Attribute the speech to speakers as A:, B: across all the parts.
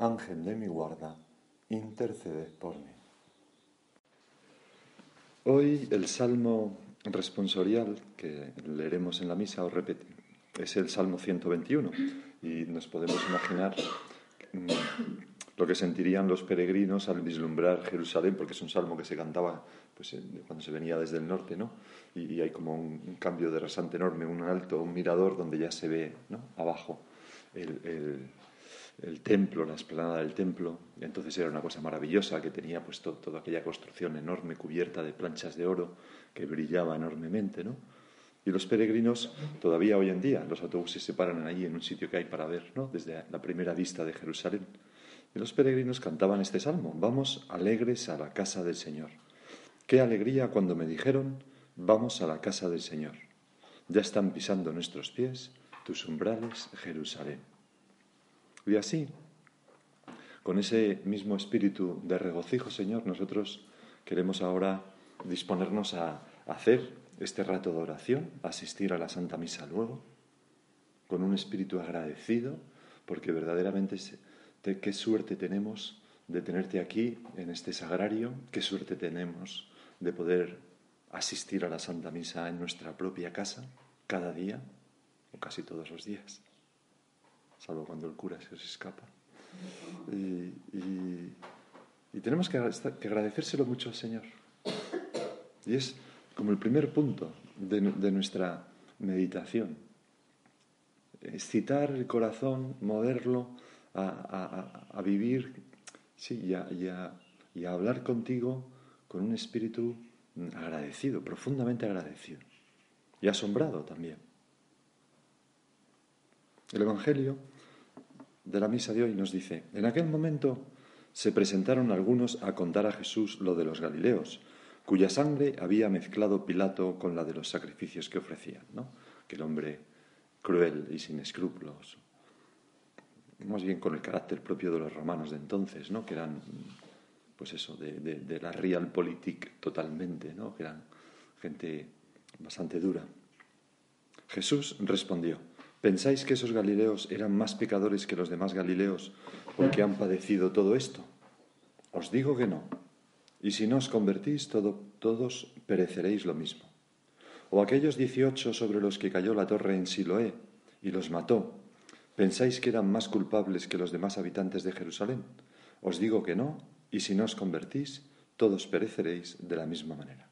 A: Ángel de mi guarda, intercede por mí. Hoy el salmo responsorial que leeremos en la misa o repite, es el salmo 121 y nos podemos imaginar mm, lo que sentirían los peregrinos al vislumbrar Jerusalén, porque es un salmo que se cantaba pues, cuando se venía desde el norte, ¿no? Y, hay como un, cambio de rasante enorme, un alto, un mirador donde ya se ve ¿no? abajo el templo, la esplanada del templo. Entonces era una cosa maravillosa que tenía pues toda aquella construcción enorme cubierta de planchas de oro que brillaba enormemente, ¿no? Y los peregrinos, todavía hoy en día, los autobuses se paran allí en un sitio que hay para ver, ¿no? Desde la primera vista de Jerusalén. Y los peregrinos cantaban este salmo, vamos alegres a la casa del Señor. Qué alegría cuando me dijeron, vamos a la casa del Señor. Ya están pisando nuestros pies tus umbrales, Jerusalén. Y así, con ese mismo espíritu de regocijo, Señor, nosotros queremos ahora disponernos a hacer este rato de oración, asistir a la Santa Misa luego, con un espíritu agradecido, porque verdaderamente qué suerte tenemos de tenerte aquí en este sagrario, qué suerte tenemos de poder asistir a la Santa Misa en nuestra propia casa cada día o casi todos los días salvo cuando el cura se os escapa. Y, tenemos que, agradecérselo mucho al Señor. Y es como el primer punto de, nuestra meditación. Excitar el corazón, moverlo a, vivir sí, y, y a hablar contigo con un espíritu agradecido, profundamente agradecido. Y asombrado también. El Evangelio de la misa de hoy nos dice, en aquel momento se presentaron algunos a contar a Jesús lo de los Galileos, cuya sangre había mezclado Pilato con la de los sacrificios que ofrecían, ¿no? hombre cruel y sin escrúpulos, más bien con el carácter propio de los romanos de entonces, ¿no? que eran, pues eso, de, de la realpolitik totalmente, ¿no? que eran gente bastante dura. Jesús respondió, ¿Pensáis que esos Galileos eran más pecadores que los demás Galileos porque han padecido todo esto? Os digo que no. Y si no os convertís, todos pereceréis lo mismo. O aquellos dieciocho sobre los que cayó la torre en Siloé y los mató, ¿pensáis que eran más culpables que los demás habitantes de Jerusalén? Os digo que no, y si no os convertís, todos pereceréis de la misma manera.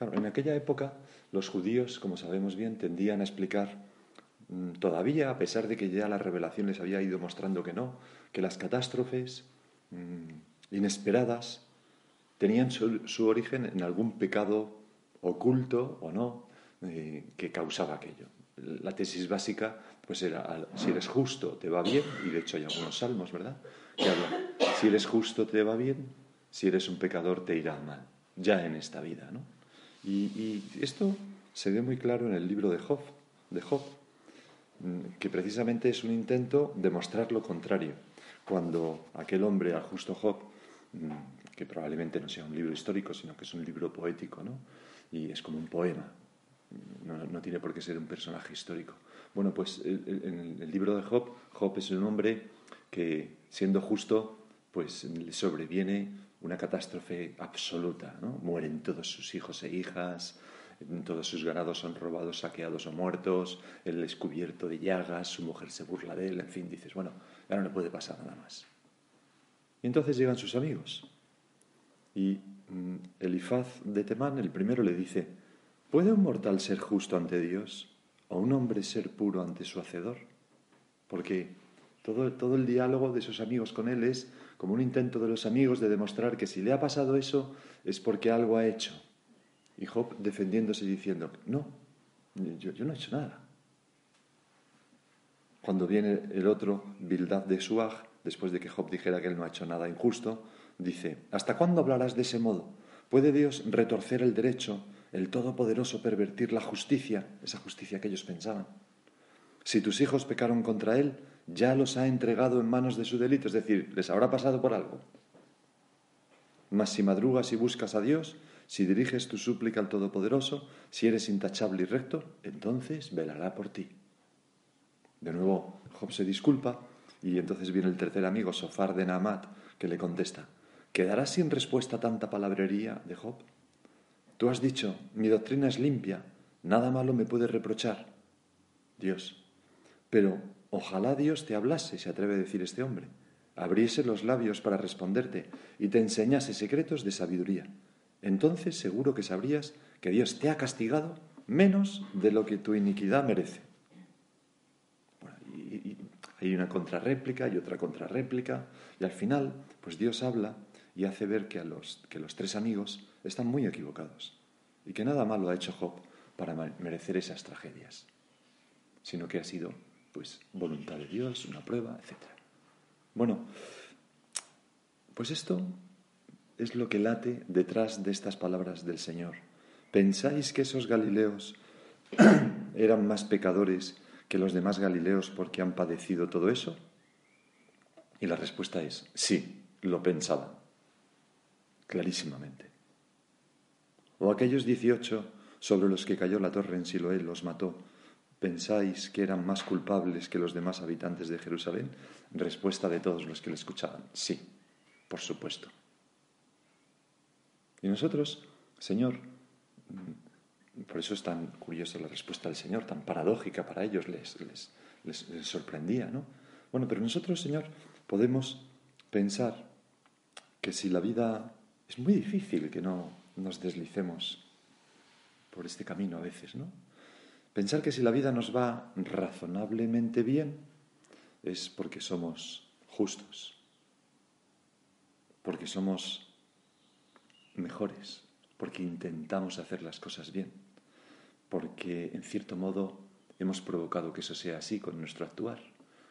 A: En aquella época los judíos, como sabemos bien, tendían a explicar mm, todavía, a pesar de que ya la revelación les había ido mostrando que no, que las catástrofes mm, inesperadas tenían su, origen en algún pecado oculto o no eh, que causaba aquello. La tesis básica pues era, si eres justo te va bien, y de hecho hay algunos salmos, ¿verdad? Que hablan, si eres justo te va bien, si eres un pecador te irá mal, ya en esta vida, ¿no? Y, esto se ve muy claro en el libro de Job, de Job, mm, que precisamente es un intento de mostrar lo contrario. Cuando aquel hombre, al justo Job, mm, que probablemente no sea un libro histórico, sino que es un libro poético, ¿no? Y es como un poema, no, tiene por qué ser un personaje histórico. Bueno, pues en el libro de Job, Job es un hombre que, siendo justo, pues le sobreviene una catástrofe absoluta. ¿no? Mueren todos sus hijos e hijas, todos sus ganados son robados, saqueados o muertos, él es cubierto de llagas, su mujer se burla de él, en fin, dices, bueno, ya no le puede pasar nada más. Y entonces llegan sus amigos. Y mm, Elifaz de Temán, el primero, le dice, ¿puede un mortal ser justo ante Dios o un hombre ser puro ante su hacedor? Porque todo, todo el diálogo de sus amigos con él es como un intento de los amigos de demostrar que si le ha pasado eso es porque algo ha hecho. Y Job defendiéndose diciendo, no, yo, no he hecho nada. Cuando viene el otro, Bildad de Suag, después de que Job dijera que él no ha hecho nada injusto, dice, ¿hasta cuándo hablarás de ese modo? ¿Puede Dios retorcer el derecho, el Todopoderoso pervertir la justicia, esa justicia que ellos pensaban? Si tus hijos pecaron contra Él, ya los ha entregado en manos de su delito, es decir, les habrá pasado por algo. Mas si madrugas y buscas a Dios, si diriges tu súplica al Todopoderoso, si eres intachable y recto, entonces velará por ti. De nuevo, Job se disculpa y entonces viene el tercer amigo, Sofar de Naamat, que le contesta, ¿quedará sin respuesta tanta palabrería de Job? Tú has dicho, mi doctrina es limpia, nada malo me puede reprochar. Dios, pero ojalá Dios te hablase, se atreve a decir este hombre, abriese los labios para responderte y te enseñase secretos de sabiduría. Entonces seguro que sabrías que Dios te ha castigado menos de lo que tu iniquidad merece. y, hay una contrarréplica y otra contrarréplica, y al final, pues Dios habla y hace ver que, a los, que los tres amigos están muy equivocados y que nada malo ha hecho Job para merecer esas tragedias, sino que ha sido pues voluntad de Dios, una prueba, etc. Bueno, pues esto es lo que late detrás de estas palabras del Señor. ¿Pensáis que esos Galileos eran más pecadores que los demás Galileos porque han padecido todo eso? Y la respuesta es sí, lo pensaban clarísimamente. O aquellos dieciocho sobre los que cayó la torre en Siloé los mató, ¿pensáis que eran más culpables que los demás habitantes de Jerusalén? Respuesta de todos los que le escuchaban, sí, por supuesto. Y nosotros, Señor, mm, por eso es tan curiosa la respuesta del Señor, tan paradójica para ellos, les, les, les sorprendía, ¿no? Bueno, pero nosotros, Señor, podemos pensar que si la vida es muy difícil que no nos deslicemos por este camino a veces, ¿no? Pensar que si la vida nos va razonablemente bien es porque somos justos, porque somos mejores, porque intentamos hacer las cosas bien, porque en cierto modo hemos provocado que eso sea así con nuestro actuar,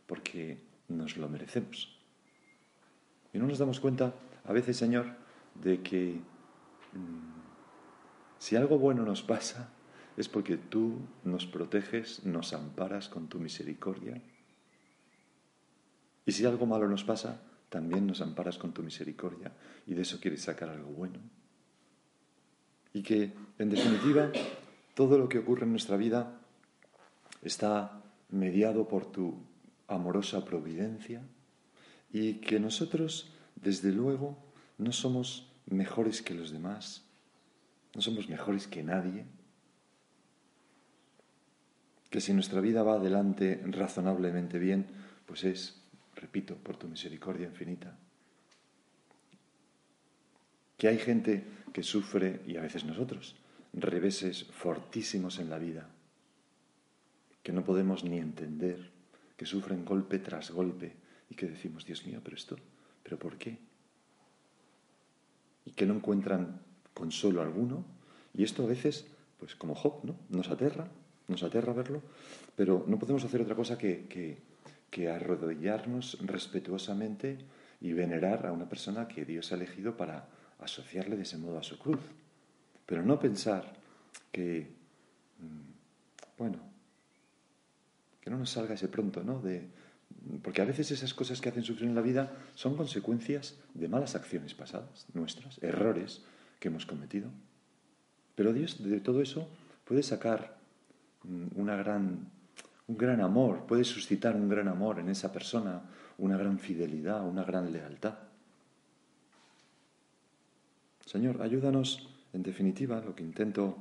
A: porque nos lo merecemos. Y no nos damos cuenta a veces, Señor, de que mm, si algo bueno nos pasa es porque tú nos proteges, nos amparas con tu misericordia. Y si algo malo nos pasa, también nos amparas con tu misericordia y de eso quieres sacar algo bueno. Y que, en definitiva, todo lo que ocurre en nuestra vida está mediado por tu amorosa providencia y que nosotros, desde luego, no somos mejores que los demás, no somos mejores que nadie, que si nuestra vida va adelante razonablemente bien, pues es, repito, por tu misericordia infinita. Que hay gente que sufre, y a veces nosotros, reveses fortísimos en la vida, que no podemos ni entender, que sufren golpe tras golpe y que decimos, Dios mío, pero esto, pero ¿por qué? y que no encuentran consuelo alguno. Y esto a veces, pues como Job, ¿no? Nos aterra, nos aterra verlo, pero no podemos hacer otra cosa que, arrodillarnos respetuosamente y venerar a una persona que Dios ha elegido para asociarle de ese modo a su cruz. Pero no pensar que, mm, bueno, que no nos salga ese pronto, ¿no? De, porque a veces esas cosas que hacen sufrir en la vida son consecuencias de malas acciones pasadas, nuestras, errores que hemos cometido. Pero Dios de todo eso puede sacar una gran, un gran amor, puede suscitar un gran amor en esa persona, una gran fidelidad, una gran lealtad. Señor, ayúdanos, en definitiva, lo que intento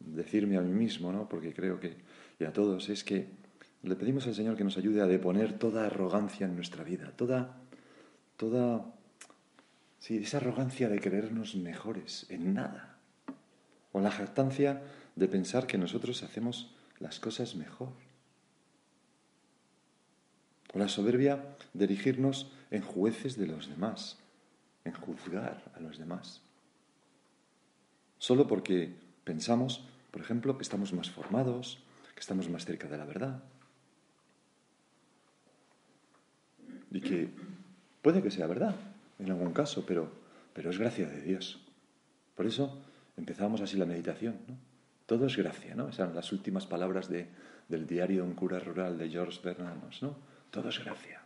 A: decirme a mí mismo, ¿no? porque creo que, y a todos, es que le pedimos al Señor que nos ayude a deponer toda arrogancia en nuestra vida, toda, toda, sí, esa arrogancia de creernos mejores en nada, o la jactancia de pensar que nosotros hacemos las cosas mejor, o la soberbia de erigirnos en jueces de los demás, en juzgar a los demás, solo porque pensamos, por ejemplo, que estamos más formados, que estamos más cerca de la verdad, y que Puede que sea verdad, en algún caso, pero, pero es gracia de Dios. Por eso empezamos así la meditación. ¿no? Todo es gracia, ¿no? Esas son las últimas palabras de, del diario un cura rural de George Bernanos, ¿no? Todo es gracia.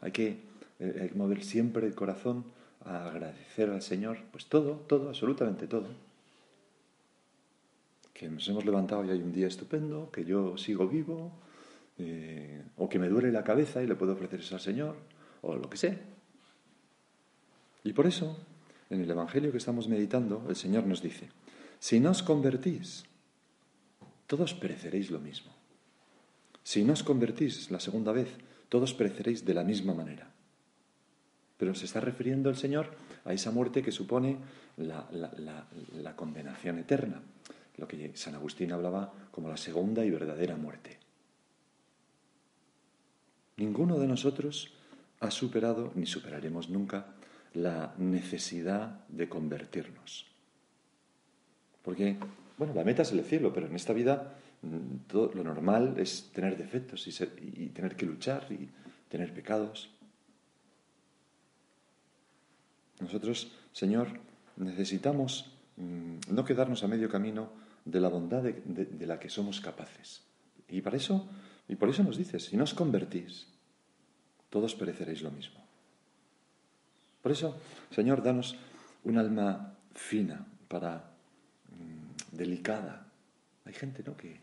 A: Hay que, eh, hay que mover siempre el corazón a agradecer al Señor, pues todo, todo, absolutamente todo. Que nos hemos levantado y hay un día estupendo, que yo sigo vivo, eh, o que me duele la cabeza y le puedo ofrecer eso al Señor, o lo que sea. Y por eso, en el Evangelio que estamos meditando, el Señor nos dice, si no os convertís, todos pereceréis lo mismo. Si no os convertís la segunda vez, todos pereceréis de la misma manera. Pero se está refiriendo el Señor a esa muerte que supone la, la condenación eterna, lo que San Agustín hablaba como la segunda y verdadera muerte. Ninguno de nosotros ha superado, ni superaremos nunca, la necesidad de convertirnos. Porque, bueno, la meta es el cielo, pero en esta vida mm, todo, lo normal es tener defectos y, y tener que luchar y tener pecados. Nosotros, Señor, necesitamos mm, no quedarnos a medio camino de la bondad de, de, la que somos capaces. Y para eso, y por eso nos dices, si no os convertís, todos pereceréis lo mismo. Por eso, Señor, danos un alma fina para delicada. Hay gente, ¿no? Que,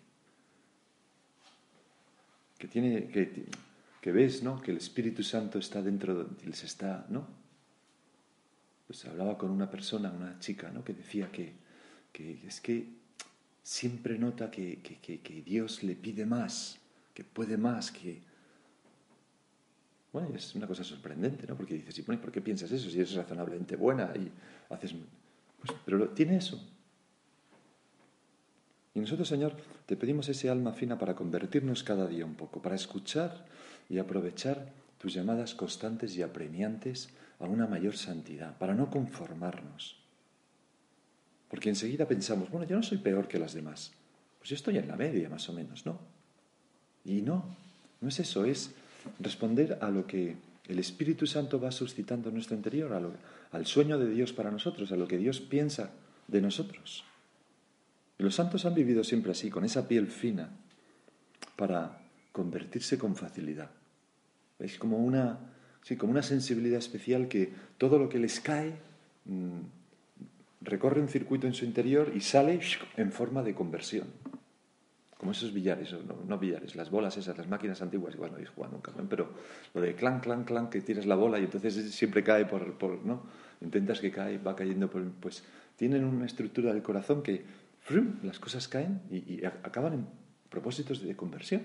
A: que tiene, que, que ves, ¿no? Que el Espíritu Santo está dentro, les está, ¿no? Pues hablaba con una persona, una chica, ¿no? Que decía que, que es que siempre nota que, que, Dios le pide más, que puede más, que, bueno, es una cosa sorprendente, ¿no? Porque dices, ¿y por qué piensas eso? Si eres razonablemente buena y haces... Pues, pero tiene eso. Nosotros, Señor, te pedimos ese alma fina para convertirnos cada día un poco, para escuchar y aprovechar tus llamadas constantes y apremiantes a una mayor santidad, para no conformarnos. Porque enseguida pensamos, bueno, yo no soy peor que las demás. Pues yo estoy en la media, más o menos, ¿no? Y no, no es eso, es responder a lo que el Espíritu Santo va suscitando en nuestro interior, al sueño de Dios para nosotros, a lo que Dios piensa de nosotros. Y los santos han vivido siempre así, con esa piel fina, para convertirse con facilidad. Es como una, sí, como una sensibilidad especial que todo lo que les cae mm, recorre un circuito en su interior y sale en forma de conversión como esos billares, no, billares, las bolas esas, las máquinas antiguas, igual no habéis jugado nunca, pero lo de clan, clan, clan, que tiras la bola y entonces siempre cae por, por ¿no? Intentas que cae, va cayendo, por, pues tienen una estructura del corazón que las cosas caen y, acaban en propósitos de conversión.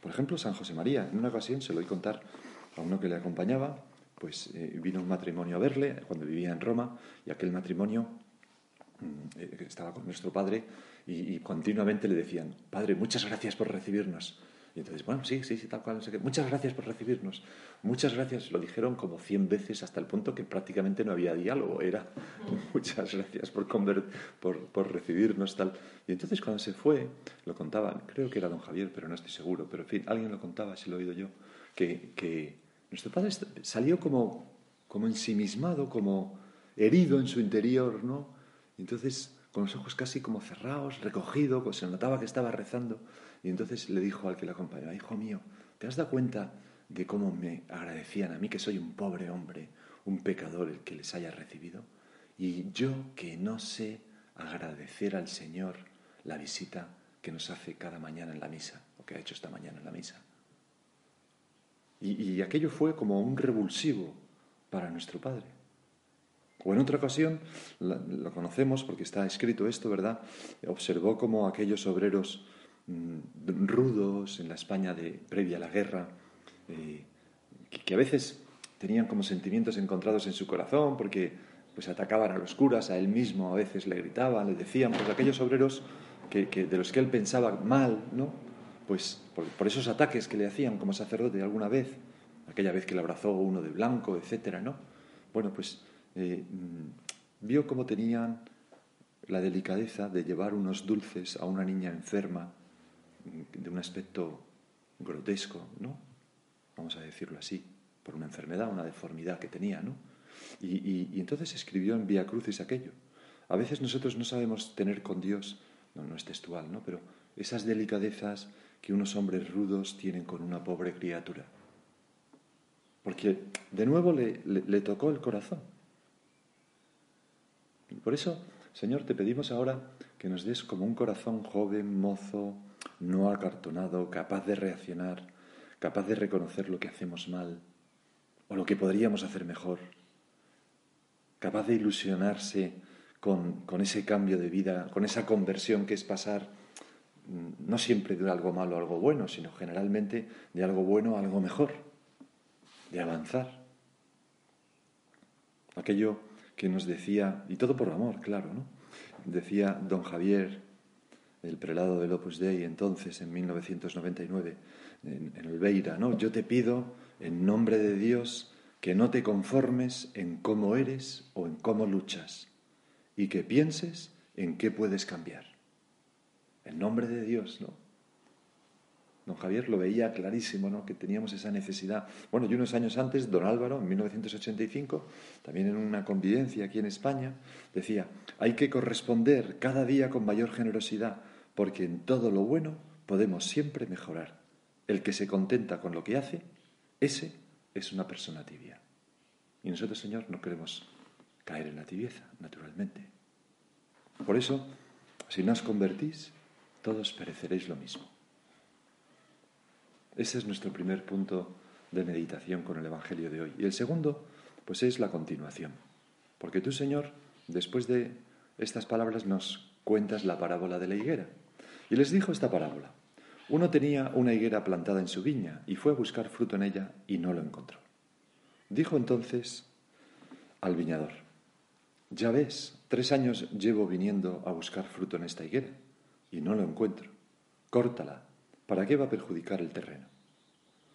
A: Por ejemplo, San José María, en una ocasión se lo oí contar a uno que le acompañaba, pues eh, vino un matrimonio a verle cuando vivía en Roma y aquel matrimonio mm, eh, estaba con nuestro padre y, continuamente le decían, Padre, muchas gracias por recibirnos. Y entonces, bueno, sí, sí, sí, tal cual, no sé qué. Muchas gracias por recibirnos. Muchas gracias. Lo dijeron como cien veces hasta el punto que prácticamente no había diálogo. Era muchas gracias por, por, por recibirnos, tal. Y entonces cuando se fue, lo contaban, creo que era don Javier, pero no estoy seguro, pero en fin, alguien lo contaba, si lo he oído yo, que, que nuestro padre salió como, como ensimismado, como herido en su interior, ¿no? Y entonces con los ojos casi como cerrados, recogido, pues se notaba que estaba rezando. Y entonces le dijo al que le acompañaba, hijo mío, ¿te has dado cuenta de cómo me agradecían a mí que soy un pobre hombre, un pecador el que les haya recibido? Y yo que no sé agradecer al Señor la visita que nos hace cada mañana en la misa, o que ha hecho esta mañana en la misa. Y, y aquello fue como un revulsivo para nuestro Padre. O en otra ocasión, lo conocemos porque está escrito esto, ¿verdad? Observó como aquellos obreros rudos en la España de, previa a la guerra, eh, que, a veces tenían como sentimientos encontrados en su corazón porque pues atacaban a los curas, a él mismo a veces le gritaban, le decían, pues aquellos obreros que, de los que él pensaba mal, ¿no? Pues por, esos ataques que le hacían como sacerdote alguna vez, aquella vez que le abrazó uno de blanco, etcétera, ¿no? Bueno, pues eh, mm, vio cómo tenían la delicadeza de llevar unos dulces a una niña enferma mm, de un aspecto grotesco, ¿no? Vamos a decirlo así. por una enfermedad, una deformidad que tenía, ¿no? Y, entonces escribió en Vía Crucis aquello. A veces nosotros no sabemos tener con Dios, no, no es textual, ¿no? Pero esas delicadezas que unos hombres rudos tienen con una pobre criatura. Porque de nuevo le, le, tocó el corazón. Y por eso, Señor, te pedimos ahora que nos des como un corazón joven, mozo, no acartonado, capaz de reaccionar, capaz de reconocer lo que hacemos mal o lo que podríamos hacer mejor, capaz de ilusionarse con, ese cambio de vida, con esa conversión que es pasar mm, no siempre de algo malo a algo bueno, sino generalmente de algo bueno a algo mejor, de avanzar. Aquello que nos decía, y todo por amor, claro, ¿no? Decía don Javier, el prelado del Opus Dei, entonces, en 1999, en, en el Beira, ¿no? Yo te pido, en nombre de Dios, que no te conformes en cómo eres o en cómo luchas, y que pienses en qué puedes cambiar. En nombre de Dios, ¿no? Don Javier lo veía clarísimo, ¿no? Que teníamos esa necesidad. Bueno, y unos años antes, don Álvaro, en 1985, también en una convivencia aquí en España, decía, hay que corresponder cada día con mayor generosidad, porque en todo lo bueno podemos siempre mejorar. El que se contenta con lo que hace, ese es una persona tibia. Y nosotros, Señor, no queremos caer en la tibieza, naturalmente. Por eso, si no os convertís, todos pereceréis lo mismo. Ese es nuestro primer punto de meditación con el Evangelio de hoy. Y el segundo, pues es la continuación. Porque tú, Señor, después de estas palabras nos cuentas la parábola de la higuera. Y les dijo esta parábola. Uno tenía una higuera plantada en su viña y fue a buscar fruto en ella y no lo encontró. Dijo entonces al viñador, ya ves, tres años llevo viniendo a buscar fruto en esta higuera y no lo encuentro. Córtala. ¿Para qué va a perjudicar el terreno?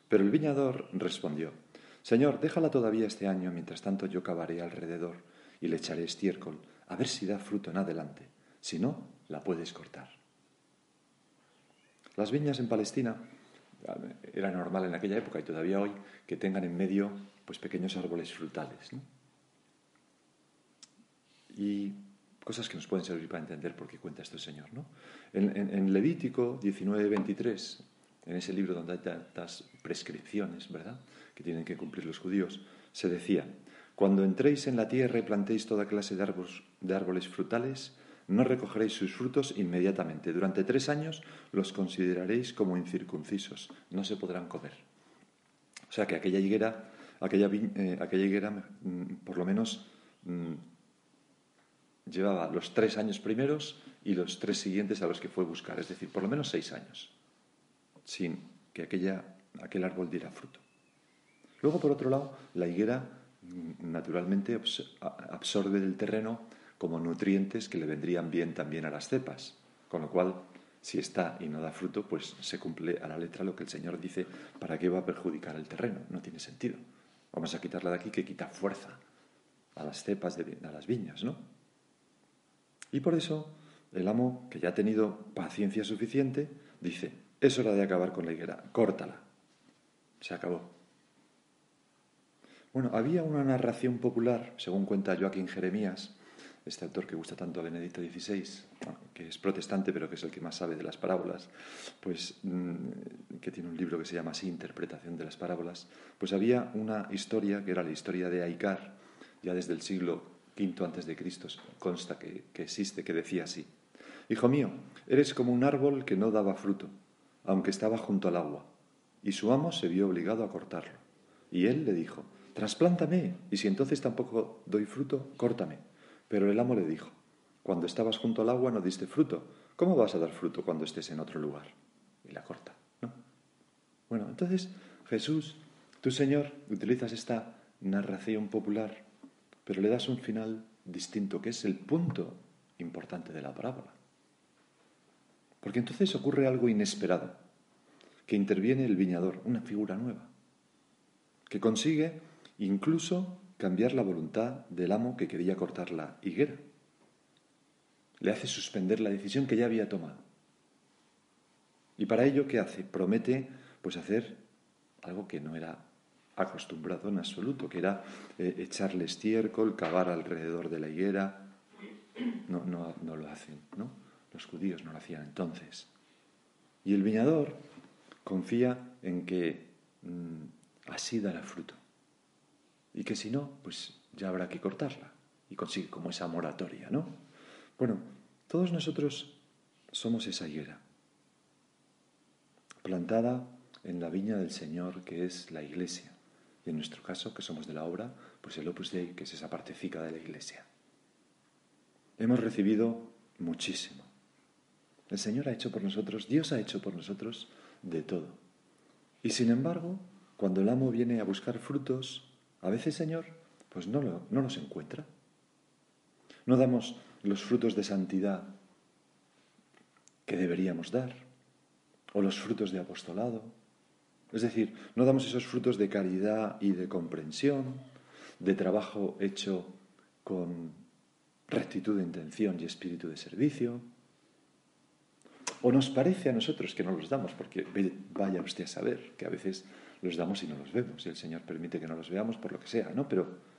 A: Pero el viñador respondió, Señor, déjala todavía este año, mientras tanto yo cavaré alrededor y le echaré estiércol, a ver si da fruto en adelante. Si no, la puedes cortar. Las viñas en Palestina era normal en aquella época y todavía hoy que tengan en medio pues pequeños árboles frutales. y cosas que nos pueden servir para entender por qué cuenta esto el Señor. ¿no? En, Levítico 19, 23, en ese libro donde hay tantas prescripciones, ¿verdad?, que tienen que cumplir los judíos, se decía, cuando entréis en la tierra y plantéis toda clase de árboles frutales, no recogeréis sus frutos inmediatamente. Durante tres años los consideraréis como incircuncisos, no se podrán comer. O sea que aquella higuera, aquella, eh, aquella higuera mm, por lo menos mm, llevaba los tres años primeros y los tres siguientes a los que fue buscar, es decir, por lo menos seis años, sin que aquella, aquel árbol diera fruto. Luego, por otro lado, la higuera mm, naturalmente absorbe del terreno como nutrientes que le vendrían bien también a las cepas, con lo cual, si está y no da fruto, pues se cumple a la letra lo que el Señor dice, ¿para qué va a perjudicar el terreno? No tiene sentido. Vamos a quitarla de aquí que quita fuerza a las cepas, de, a las viñas, ¿no? Y por eso el amo, que ya ha tenido paciencia suficiente, dice, es hora de acabar con la higuera, córtala. Se acabó. Bueno, había una narración popular, según cuenta Joaquín Jeremías, este autor que gusta tanto a Benedicto XVI, que es protestante pero que es el que más sabe de las parábolas, pues mm, que tiene un libro que se llama así, Interpretación de las parábolas, pues había una historia que era la historia de Aicar, ya desde el siglo quinto antes de Cristo consta que, que existe, que decía así. Hijo mío, eres como un árbol que no daba fruto, aunque estaba junto al agua, y su amo se vio obligado a cortarlo. Y él le dijo, trasplántame, y si entonces tampoco doy fruto, córtame. Pero el amo le dijo, cuando estabas junto al agua no diste fruto, ¿cómo vas a dar fruto cuando estés en otro lugar? Y la corta, ¿no? Bueno, entonces Jesús, tu Señor, utilizas esta narración popular pero le das un final distinto, que es el punto importante de la parábola. Porque entonces ocurre algo inesperado, que interviene el viñador, una figura nueva, que consigue incluso cambiar la voluntad del amo que quería cortar la higuera. Le hace suspender la decisión que ya había tomado. Y para ello, ¿qué hace? Promete pues hacer algo que no era acostumbrado en absoluto, que era eh, echarle estiércol, cavar alrededor de la higuera. No, no, no lo hacen, ¿no? Los judíos no lo hacían entonces. Y el viñador confía en que mm, así dará fruto. Y que si no, pues ya habrá que cortarla. Y consigue como esa moratoria, ¿no? Bueno, todos nosotros somos esa higuera, plantada en la viña del Señor, que es la iglesia. Y en nuestro caso, que somos de la obra, pues el Opus Dei, que es esa partecica de la iglesia. Hemos recibido muchísimo. El Señor ha hecho por nosotros, Dios ha hecho por nosotros de todo. Y sin embargo, cuando el amo viene a buscar frutos, a veces, Señor, pues no, no los encuentra. No damos los frutos de santidad que deberíamos dar, o los frutos de apostolado. Es decir, no damos esos frutos de caridad y de comprensión, de trabajo hecho con rectitud de intención y espíritu de servicio. O nos parece a nosotros que no los damos, porque vaya usted a saber que a veces los damos y no los vemos, y el Señor permite que no los veamos por lo que sea, ¿no? Pero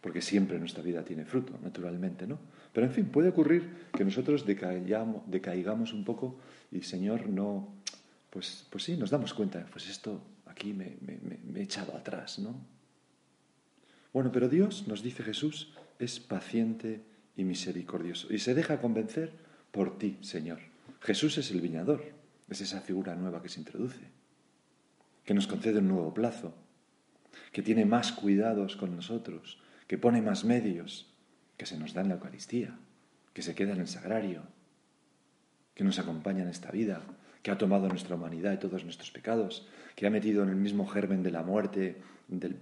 A: porque siempre nuestra vida tiene fruto, naturalmente, ¿no? Pero en fin, puede ocurrir que nosotros decaigamos un poco y Señor no, pues, pues sí, nos damos cuenta, pues esto aquí me, me he echado atrás, ¿no? Bueno, pero Dios, nos dice Jesús, es paciente y misericordioso y se deja convencer por ti, Señor. Jesús es el viñador, es esa figura nueva que se introduce, que nos concede un nuevo plazo, que tiene más cuidados con nosotros, que pone más medios, que se nos da en la Eucaristía, que se queda en el sagrario, que nos acompaña en esta vida, que ha tomado nuestra humanidad y todos nuestros pecados, que ha metido en el mismo germen de la muerte, de,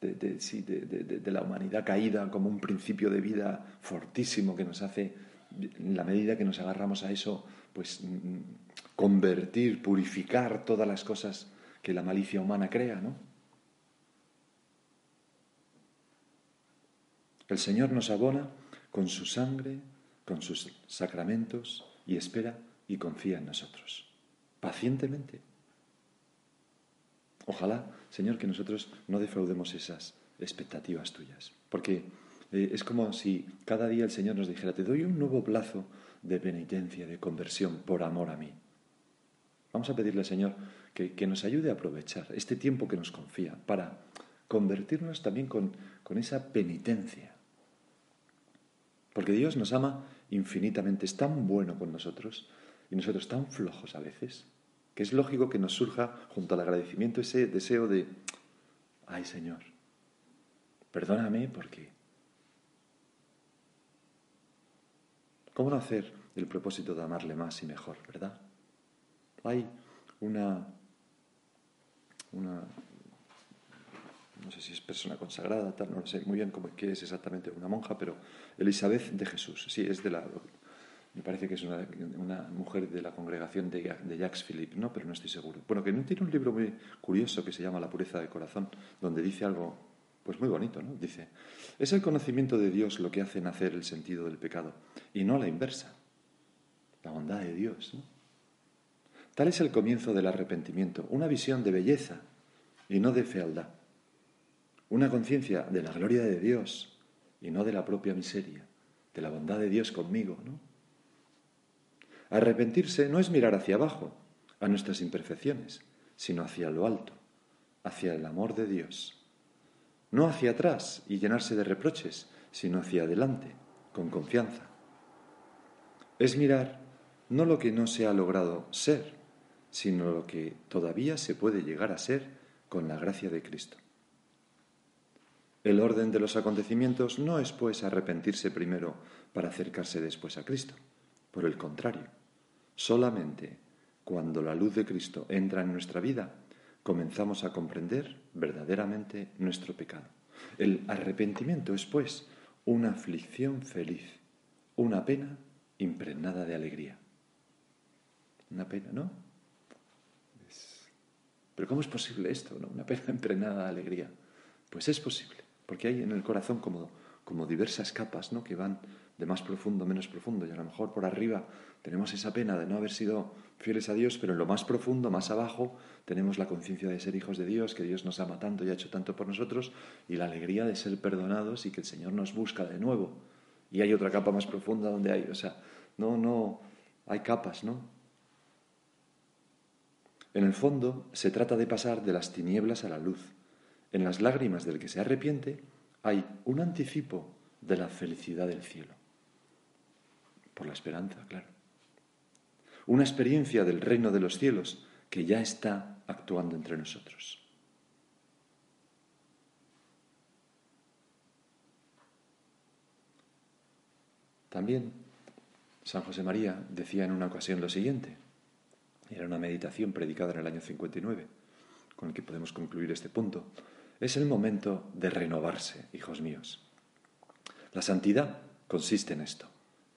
A: de, la humanidad caída como un principio de vida fortísimo que nos hace, en la medida que nos agarramos a eso, pues convertir, purificar todas las cosas que la malicia humana crea, ¿no? El Señor nos abona con su sangre, con sus sacramentos y espera y confía en nosotros, pacientemente. Ojalá, Señor, que nosotros no defraudemos esas expectativas tuyas, porque eh, es como si cada día el Señor nos dijera, te doy un nuevo plazo de penitencia, de conversión, por amor a mí. Vamos a pedirle, Señor, que, nos ayude a aprovechar este tiempo que nos confía para convertirnos también con, con esa penitencia, porque Dios nos ama infinitamente, es tan bueno con nosotros y nosotros tan flojos a veces, que es lógico que nos surja junto al agradecimiento ese deseo de, ay Señor, perdóname porque... ¿Cómo no hacer el propósito de amarle más y mejor, verdad? Hay una, una no sé si es persona consagrada, tal, no lo sé muy bien cómo, qué es exactamente una monja, pero Elizabeth de Jesús, sí, es de la, me parece que es una, mujer de la congregación de, de, Jacques Philippe, ¿no? pero no estoy seguro. Bueno, que tiene un libro muy curioso que se llama La pureza del corazón, donde dice algo, pues muy bonito, ¿no? Dice, es el conocimiento de Dios lo que hace nacer el sentido del pecado, y no la inversa, la bondad de Dios, ¿no? Tal es el comienzo del arrepentimiento, una visión de belleza y no de fealdad una conciencia de la gloria de Dios y no de la propia miseria, de la bondad de Dios conmigo, ¿no? Arrepentirse no es mirar hacia abajo, a nuestras imperfecciones, sino hacia lo alto, hacia el amor de Dios. No hacia atrás y llenarse de reproches, sino hacia adelante, con confianza. Es mirar no lo que no se ha logrado ser, sino lo que todavía se puede llegar a ser con la gracia de Cristo. El orden de los acontecimientos no es pues arrepentirse primero para acercarse después a Cristo. Por el contrario, solamente cuando la luz de Cristo entra en nuestra vida, comenzamos a comprender verdaderamente nuestro pecado. El arrepentimiento es pues una aflicción feliz, una pena impregnada de alegría. Una pena, ¿no? Pero ¿cómo es posible esto? No? Una pena impregnada de alegría. Pues es posible porque hay en el corazón como, como diversas capas ¿no? que van de más profundo, menos profundo, y a lo mejor por arriba tenemos esa pena de no haber sido fieles a Dios, pero en lo más profundo, más abajo, tenemos la conciencia de ser hijos de Dios, que Dios nos ama tanto y ha hecho tanto por nosotros, y la alegría de ser perdonados y que el Señor nos busca de nuevo. Y hay otra capa más profunda donde hay, o sea, no, no, hay capas, ¿no? En el fondo se trata de pasar de las tinieblas a la luz. En las lágrimas del que se arrepiente hay un anticipo de la felicidad del cielo. Por la esperanza, claro. Una experiencia del reino de los cielos que ya está actuando entre nosotros. También San José María decía en una ocasión lo siguiente. Era una meditación predicada en el año 59, con el que podemos concluir este punto. Es el momento de renovarse, hijos míos. La santidad consiste en esto.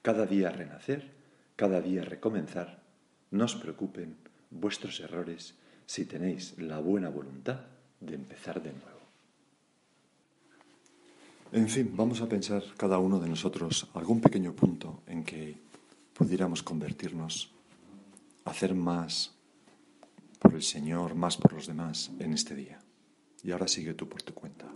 A: Cada día renacer, cada día recomenzar. No os preocupen vuestros errores si tenéis la buena voluntad de empezar de nuevo. En fin, vamos a pensar cada uno de nosotros algún pequeño punto en que pudiéramos convertirnos, hacer más por el Señor, más por los demás en este día. Y ahora sigue tú por tu cuenta.